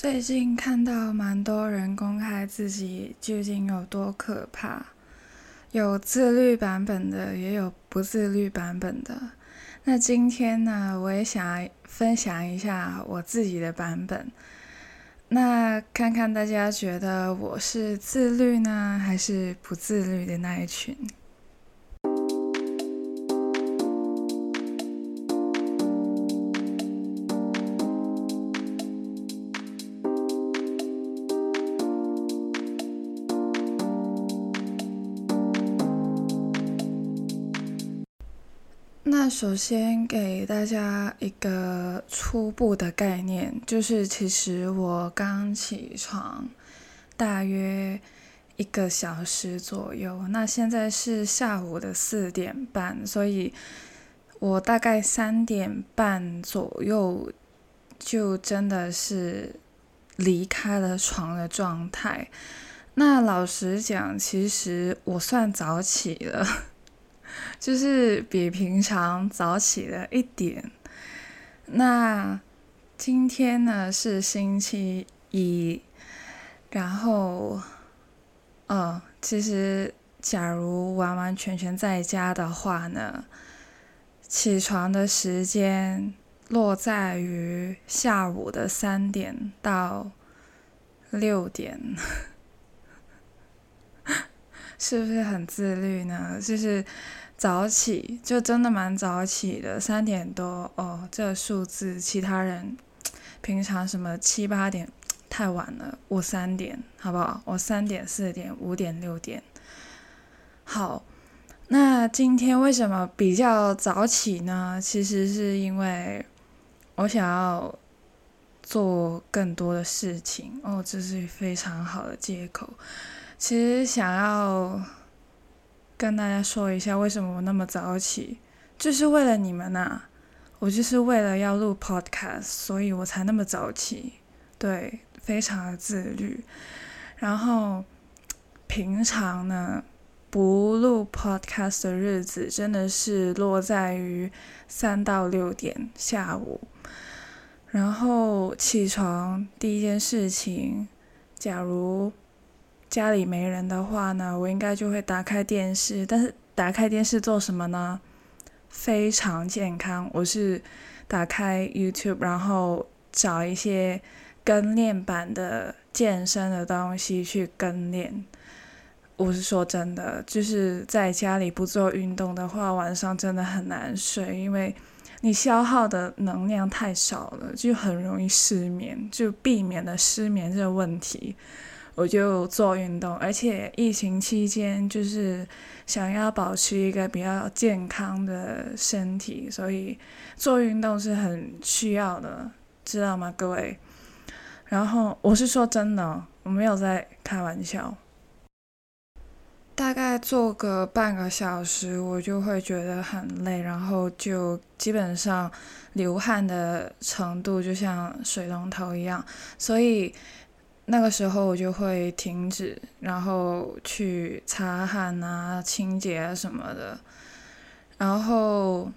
最近看到蛮多人公开自己究竟有多可怕，有自律版本的，也有不自律版本的。那今天呢，我也想分享一下我自己的版本，那看看大家觉得我是自律呢，还是不自律的那一群。首先给大家一个初步的概念，就是其实我刚起床大约一个小时左右，那现在是下午的四点半，所以我大概三点半左右就真的是离开了床的状态。那老实讲，其实我算早起了。就是比平常早起了一点。那今天呢是星期一，然后，呃，其实假如完完全全在家的话呢，起床的时间落在于下午的三点到六点，是不是很自律呢？就是。早起就真的蛮早起的，三点多哦，这个数字其他人平常什么七八点太晚了，我三点好不好？我三点、四点、五点、六点。好，那今天为什么比较早起呢？其实是因为我想要做更多的事情哦，这是非常好的借口。其实想要。跟大家说一下，为什么我那么早起，就是为了你们呐！我就是为了要录 podcast，所以我才那么早起。对，非常的自律。然后平常呢，不录 podcast 的日子，真的是落在于三到六点下午。然后起床第一件事情，假如。家里没人的话呢，我应该就会打开电视。但是打开电视做什么呢？非常健康，我是打开 YouTube，然后找一些跟练版的健身的东西去跟练。我是说真的，就是在家里不做运动的话，晚上真的很难睡，因为你消耗的能量太少了，就很容易失眠，就避免了失眠这个问题。我就做运动，而且疫情期间就是想要保持一个比较健康的身体，所以做运动是很需要的，知道吗，各位？然后我是说真的，我没有在开玩笑。大概做个半个小时，我就会觉得很累，然后就基本上流汗的程度就像水龙头一样，所以。那个时候我就会停止，然后去擦汗啊、清洁啊什么的。然后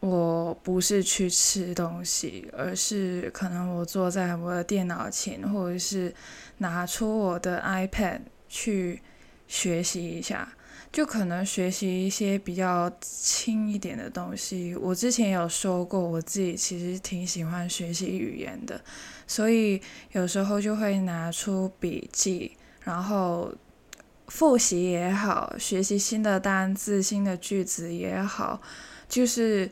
我不是去吃东西，而是可能我坐在我的电脑前，或者是拿出我的 iPad 去学习一下。就可能学习一些比较轻一点的东西。我之前有说过，我自己其实挺喜欢学习语言的，所以有时候就会拿出笔记，然后复习也好，学习新的单字、新的句子也好，就是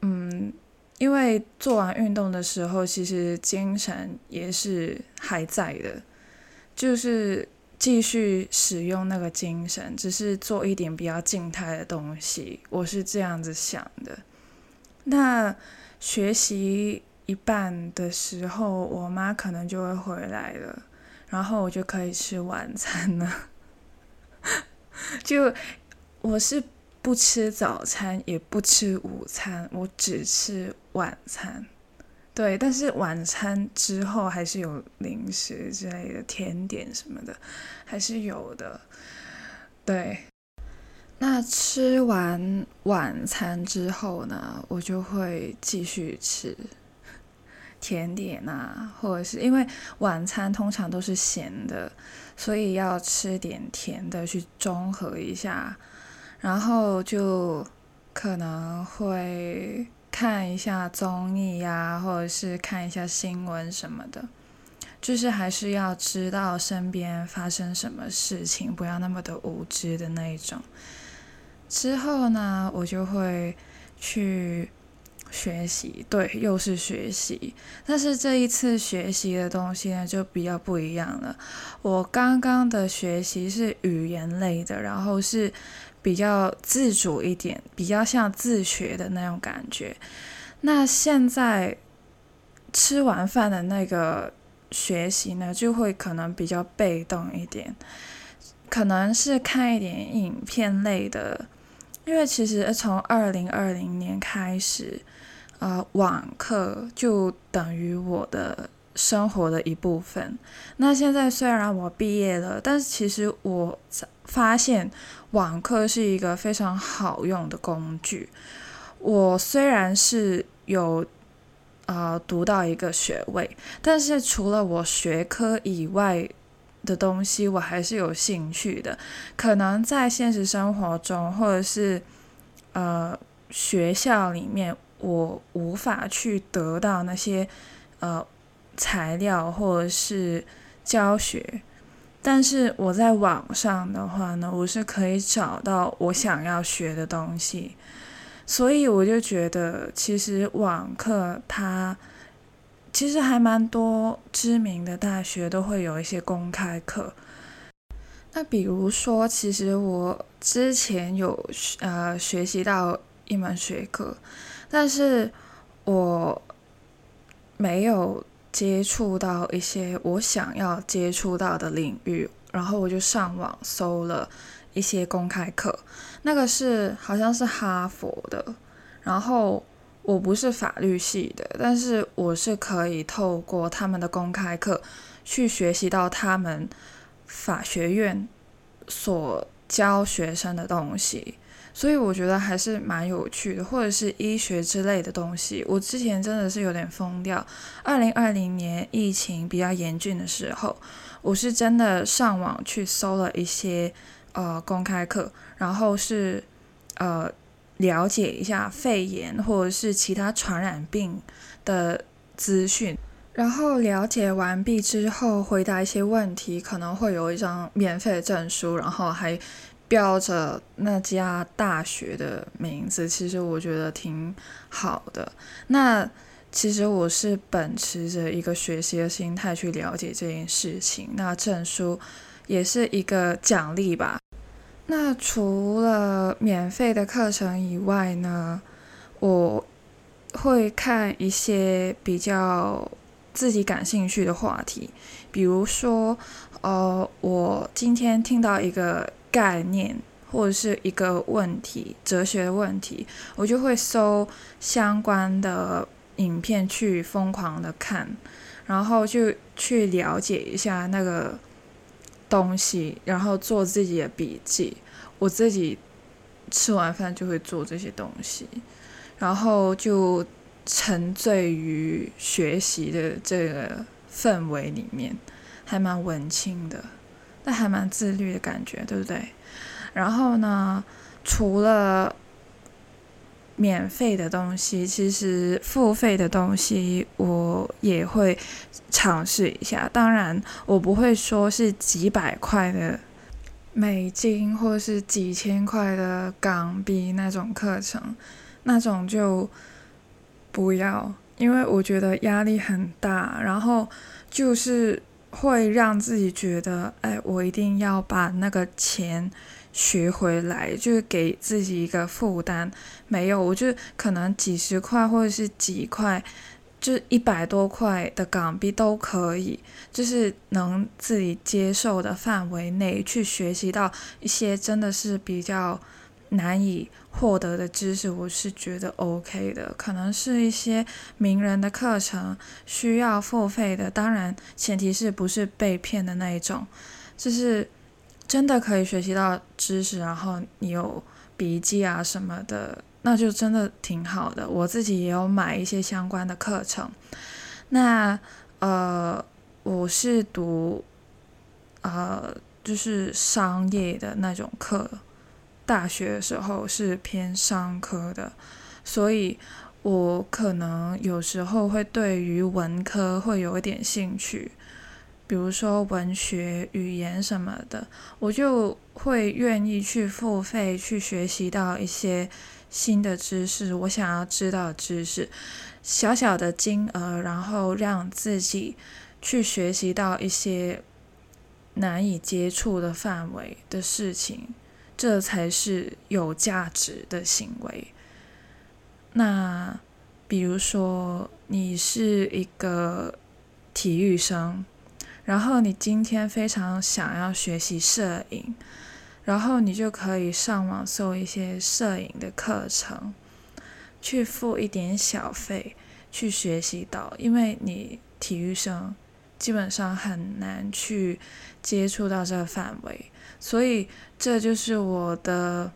嗯，因为做完运动的时候，其实精神也是还在的，就是。继续使用那个精神，只是做一点比较静态的东西，我是这样子想的。那学习一半的时候，我妈可能就会回来了，然后我就可以吃晚餐了。就我是不吃早餐，也不吃午餐，我只吃晚餐。对，但是晚餐之后还是有零食之类的甜点什么的，还是有的。对，那吃完晚餐之后呢，我就会继续吃甜点啊，或者是因为晚餐通常都是咸的，所以要吃点甜的去中和一下，然后就可能会看一下综艺呀，或者是看一下新闻什么的。就是还是要知道身边发生什么事情，不要那么的无知的那一种。之后呢，我就会去学习，对，又是学习。但是这一次学习的东西呢，就比较不一样了。我刚刚的学习是语言类的，然后是比较自主一点，比较像自学的那种感觉。那现在吃完饭的那个。学习呢，就会可能比较被动一点，可能是看一点影片类的，因为其实从二零二零年开始，呃，网课就等于我的生活的一部分。那现在虽然我毕业了，但是其实我发现网课是一个非常好用的工具。我虽然是有。呃，读到一个学位，但是除了我学科以外的东西，我还是有兴趣的。可能在现实生活中，或者是呃学校里面，我无法去得到那些呃材料或者是教学，但是我在网上的话呢，我是可以找到我想要学的东西。所以我就觉得，其实网课它其实还蛮多知名的大学都会有一些公开课。那比如说，其实我之前有呃学习到一门学科，但是我没有接触到一些我想要接触到的领域，然后我就上网搜了。一些公开课，那个是好像是哈佛的，然后我不是法律系的，但是我是可以透过他们的公开课去学习到他们法学院所教学生的东西，所以我觉得还是蛮有趣的，或者是医学之类的东西。我之前真的是有点疯掉，二零二零年疫情比较严峻的时候，我是真的上网去搜了一些。呃，公开课，然后是呃了解一下肺炎或者是其他传染病的资讯，然后了解完毕之后，回答一些问题，可能会有一张免费的证书，然后还标着那家大学的名字，其实我觉得挺好的。那其实我是秉持着一个学习的心态去了解这件事情，那证书也是一个奖励吧。那除了免费的课程以外呢，我会看一些比较自己感兴趣的话题，比如说，呃，我今天听到一个概念或者是一个问题，哲学的问题，我就会搜相关的影片去疯狂的看，然后就去了解一下那个。东西，然后做自己的笔记。我自己吃完饭就会做这些东西，然后就沉醉于学习的这个氛围里面，还蛮文青的，那还蛮自律的感觉，对不对？然后呢，除了免费的东西，其实付费的东西我也会尝试一下。当然，我不会说是几百块的美金，或是几千块的港币那种课程，那种就不要，因为我觉得压力很大，然后就是会让自己觉得，哎，我一定要把那个钱。学回来就是给自己一个负担，没有，我就可能几十块或者是几块，就一百多块的港币都可以，就是能自己接受的范围内去学习到一些真的是比较难以获得的知识，我是觉得 OK 的。可能是一些名人的课程需要付费的，当然前提是不是被骗的那一种，就是。真的可以学习到知识，然后你有笔记啊什么的，那就真的挺好的。我自己也有买一些相关的课程。那呃，我是读呃，就是商业的那种课，大学的时候是偏商科的，所以我可能有时候会对于文科会有一点兴趣。比如说文学、语言什么的，我就会愿意去付费去学习到一些新的知识，我想要知道的知识，小小的金额，然后让自己去学习到一些难以接触的范围的事情，这才是有价值的行为。那比如说，你是一个体育生。然后你今天非常想要学习摄影，然后你就可以上网搜一些摄影的课程，去付一点小费去学习到，因为你体育生基本上很难去接触到这个范围，所以这就是我的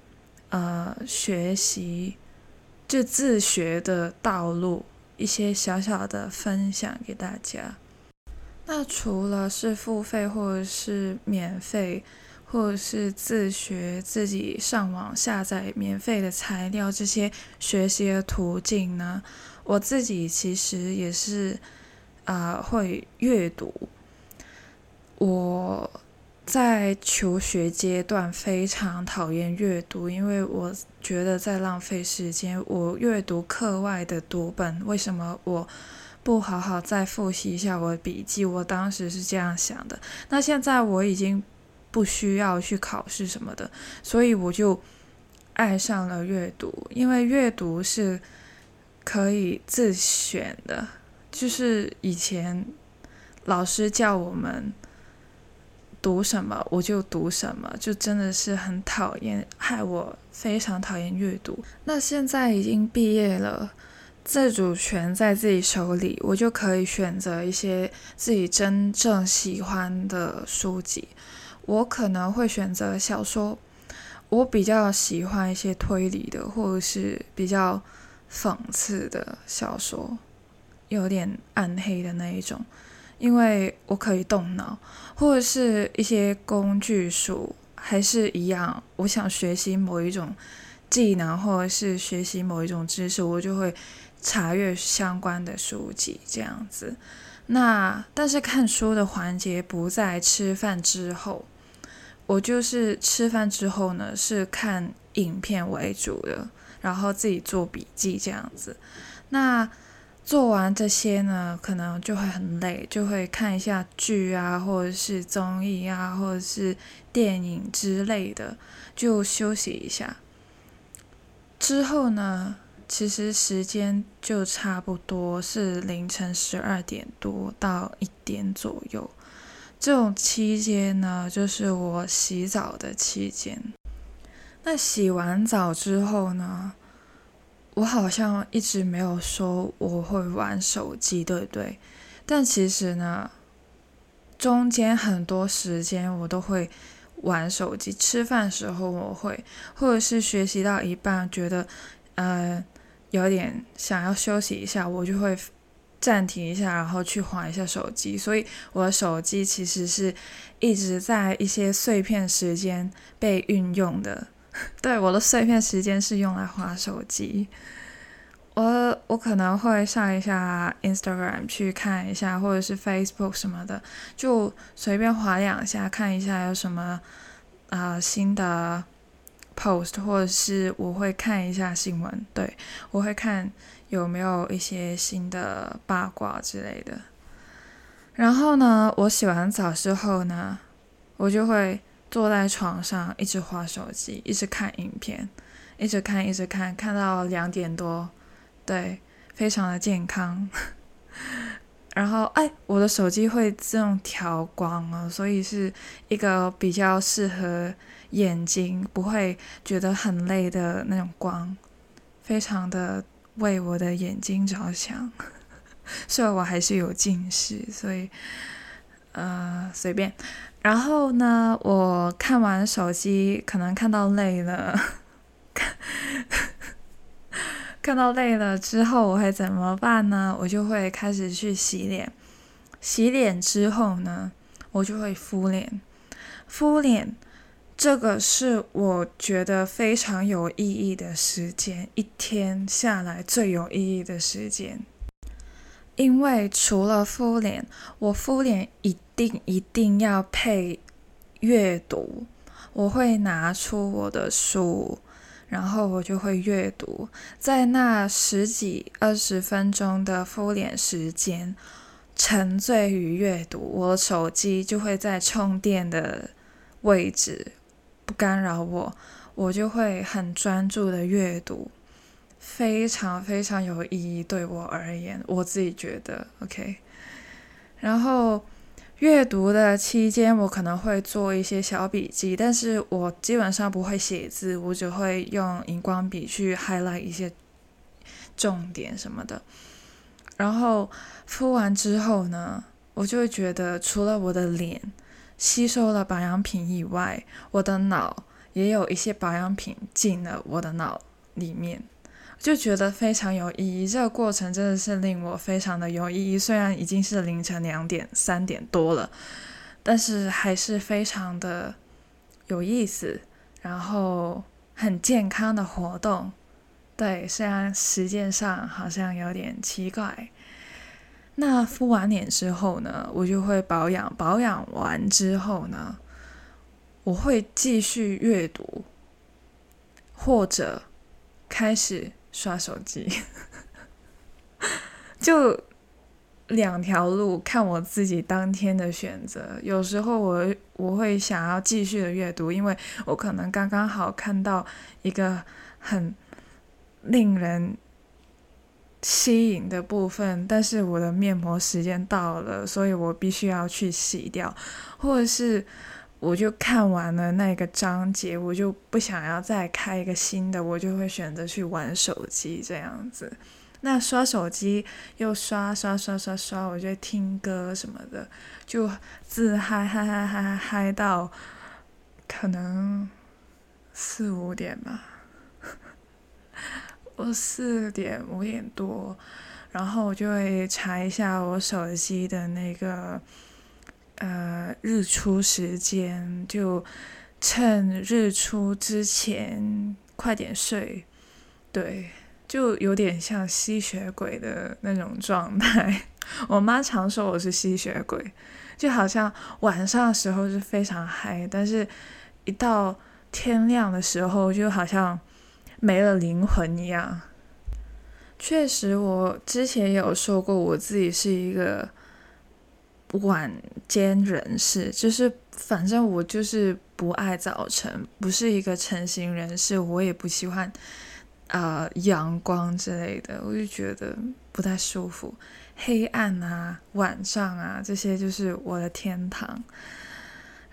呃学习就自学的道路，一些小小的分享给大家。那除了是付费，或者是免费，或者是自学，自己上网下载免费的材料，这些学习的途径呢？我自己其实也是啊，会阅读。我在求学阶段非常讨厌阅读，因为我觉得在浪费时间。我阅读课外的读本，为什么我？不好好再复习一下我的笔记，我当时是这样想的。那现在我已经不需要去考试什么的，所以我就爱上了阅读。因为阅读是可以自选的，就是以前老师叫我们读什么我就读什么，就真的是很讨厌，害我非常讨厌阅读。那现在已经毕业了。自主权在自己手里，我就可以选择一些自己真正喜欢的书籍。我可能会选择小说，我比较喜欢一些推理的，或者是比较讽刺的小说，有点暗黑的那一种，因为我可以动脑，或者是一些工具书，还是一样，我想学习某一种技能，或者是学习某一种知识，我就会。查阅相关的书籍这样子，那但是看书的环节不在吃饭之后，我就是吃饭之后呢是看影片为主的，然后自己做笔记这样子。那做完这些呢，可能就会很累，就会看一下剧啊，或者是综艺啊，或者是电影之类的，就休息一下。之后呢？其实时间就差不多是凌晨十二点多到一点左右，这种期间呢，就是我洗澡的期间。那洗完澡之后呢，我好像一直没有说我会玩手机，对不对？但其实呢，中间很多时间我都会玩手机。吃饭时候我会，或者是学习到一半觉得，呃。有点想要休息一下，我就会暂停一下，然后去划一下手机。所以我的手机其实是一直在一些碎片时间被运用的。对，我的碎片时间是用来划手机。我我可能会上一下 Instagram 去看一下，或者是 Facebook 什么的，就随便划两下看一下有什么啊新的。post 或者是我会看一下新闻，对我会看有没有一些新的八卦之类的。然后呢，我洗完澡之后呢，我就会坐在床上一直划手机，一直看影片，一直看一直看，看到两点多，对，非常的健康。然后哎，我的手机会自动调光哦，所以是一个比较适合。眼睛不会觉得很累的那种光，非常的为我的眼睛着想。虽然我还是有近视，所以呃随便。然后呢，我看完手机，可能看到累了，看到累了之后，我会怎么办呢？我就会开始去洗脸。洗脸之后呢，我就会敷脸。敷脸，这个是我觉得非常有意义的时间，一天下来最有意义的时间。因为除了敷脸，我敷脸一定一定要配阅读。我会拿出我的书，然后我就会阅读。在那十几二十分钟的敷脸时间，沉醉于阅读，我的手机就会在充电的位置，不干扰我，我就会很专注的阅读，非常非常有意义对我而言，我自己觉得 OK。然后。阅读的期间，我可能会做一些小笔记，但是我基本上不会写字，我只会用荧光笔去 highlight 一些重点什么的。然后敷完之后呢，我就会觉得，除了我的脸吸收了保养品以外，我的脑也有一些保养品进了我的脑里面。就觉得非常有意义，这个过程真的是令我非常的有意义。虽然已经是凌晨两点、三点多了，但是还是非常的有意思，然后很健康的活动。对，虽然时间上好像有点奇怪。那敷完脸之后呢，我就会保养。保养完之后呢，我会继续阅读，或者开始。刷手机，就两条路，看我自己当天的选择。有时候我我会想要继续的阅读，因为我可能刚刚好看到一个很令人吸引的部分，但是我的面膜时间到了，所以我必须要去洗掉，或者是。我就看完了那个章节，我就不想要再开一个新的，我就会选择去玩手机这样子。那刷手机又刷刷刷刷刷，我就听歌什么的，就自嗨嗨嗨嗨嗨到可能四五点吧。我四点五点多，然后我就会查一下我手机的那个。呃，日出时间就趁日出之前快点睡，对，就有点像吸血鬼的那种状态。我妈常说我是吸血鬼，就好像晚上时候是非常嗨，但是一到天亮的时候就好像没了灵魂一样。确实，我之前有说过我自己是一个。晚间人士，就是反正我就是不爱早晨，不是一个晨型人士，我也不喜欢啊阳光之类的，我就觉得不太舒服。黑暗啊，晚上啊，这些就是我的天堂。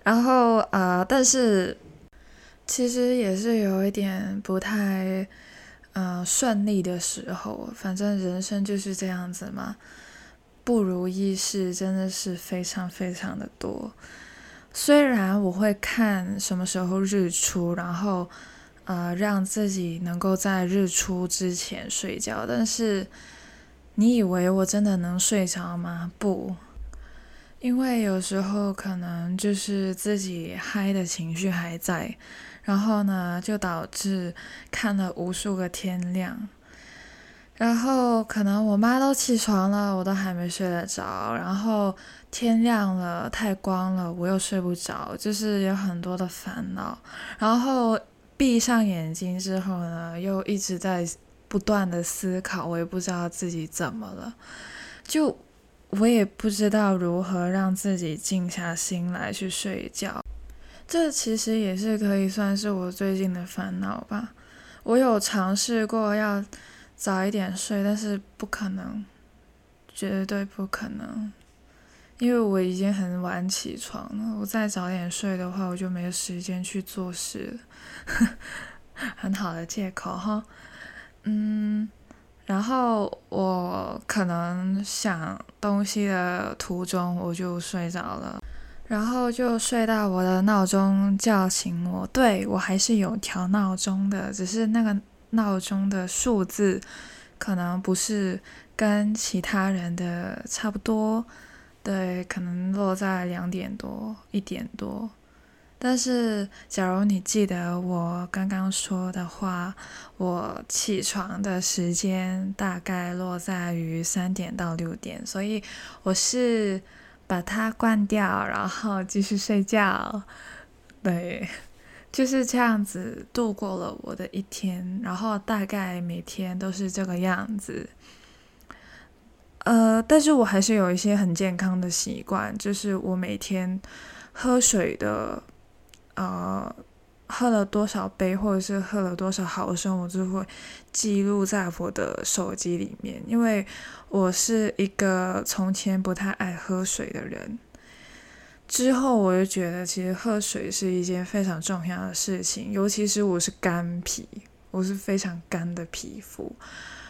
然后啊，但是其实也是有一点不太嗯顺利的时候，反正人生就是这样子嘛。不如意事真的是非常非常的多。虽然我会看什么时候日出，然后呃让自己能够在日出之前睡觉，但是你以为我真的能睡着吗？不，因为有时候可能就是自己嗨的情绪还在，然后呢就导致看了无数个天亮。然后可能我妈都起床了，我都还没睡得着。然后天亮了，太光了，我又睡不着，就是有很多的烦恼。然后闭上眼睛之后呢，又一直在不断的思考，我也不知道自己怎么了，就我也不知道如何让自己静下心来去睡觉。这其实也是可以算是我最近的烦恼吧。我有尝试过要。早一点睡，但是不可能，绝对不可能，因为我已经很晚起床了。我再早点睡的话，我就没有时间去做事。很好的借口哈，嗯，然后我可能想东西的途中，我就睡着了，然后就睡到我的闹钟叫醒我。对我还是有调闹钟的，只是那个。闹钟的数字可能不是跟其他人的差不多，对，可能落在两点多、一点多。但是，假如你记得我刚刚说的话，我起床的时间大概落在于三点到六点，所以我是把它关掉，然后继续睡觉。对。就是这样子度过了我的一天，然后大概每天都是这个样子。呃，但是我还是有一些很健康的习惯，就是我每天喝水的，呃，喝了多少杯或者是喝了多少毫升，我就会记录在我的手机里面，因为我是一个从前不太爱喝水的人。之后我就觉得，其实喝水是一件非常重要的事情，尤其是我是干皮，我是非常干的皮肤。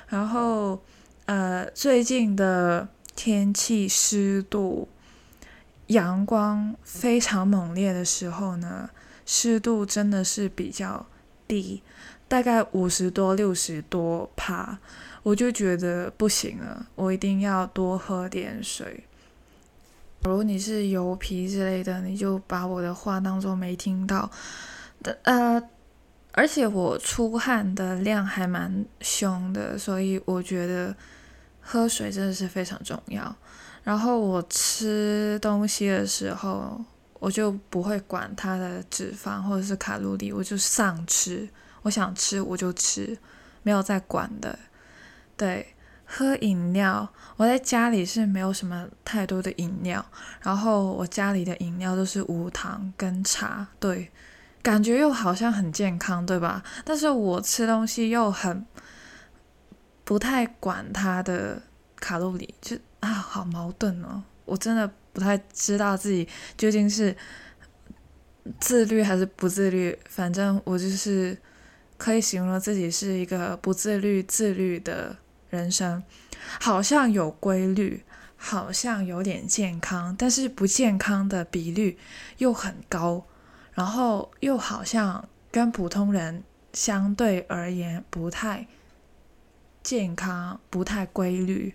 然后，呃，最近的天气湿度、阳光非常猛烈的时候呢，湿度真的是比较低，大概五十多、六十多帕，我就觉得不行了，我一定要多喝点水。如你是油皮之类的，你就把我的话当做没听到。的呃，而且我出汗的量还蛮凶的，所以我觉得喝水真的是非常重要。然后我吃东西的时候，我就不会管它的脂肪或者是卡路里，我就上吃，我想吃我就吃，没有在管的。对。喝饮料，我在家里是没有什么太多的饮料，然后我家里的饮料都是无糖跟茶，对，感觉又好像很健康，对吧？但是我吃东西又很不太管它的卡路里，就啊，好矛盾哦！我真的不太知道自己究竟是自律还是不自律，反正我就是可以形容自己是一个不自律、自律的。人生好像有规律，好像有点健康，但是不健康的比率又很高，然后又好像跟普通人相对而言不太健康、不太规律。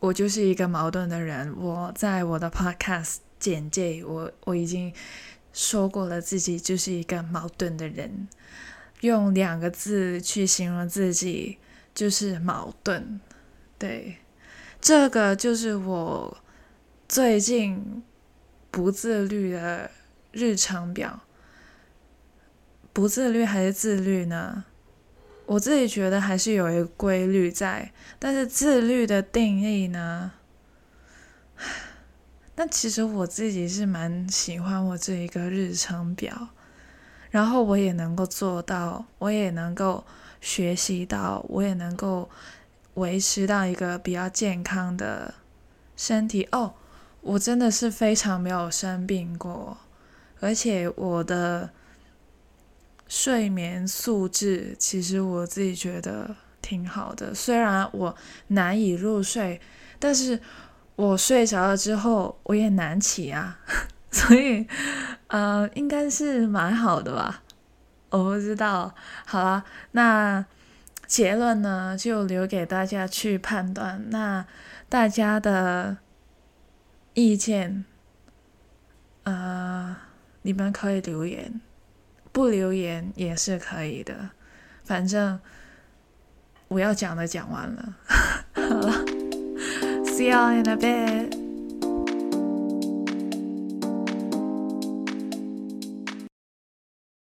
我就是一个矛盾的人。我在我的 podcast 简介，我我已经说过了，自己就是一个矛盾的人，用两个字去形容自己。就是矛盾，对，这个就是我最近不自律的日程表。不自律还是自律呢？我自己觉得还是有一个规律在，但是自律的定义呢？那其实我自己是蛮喜欢我这一个日程表，然后我也能够做到，我也能够。学习到，我也能够维持到一个比较健康的身体哦。我真的是非常没有生病过，而且我的睡眠素质其实我自己觉得挺好的。虽然我难以入睡，但是我睡着了之后我也难起啊，所以呃，应该是蛮好的吧。我不知道，好了，那结论呢就留给大家去判断。那大家的意见，呃，你们可以留言，不留言也是可以的。反正我要讲的讲完了，好了，See you in a bit。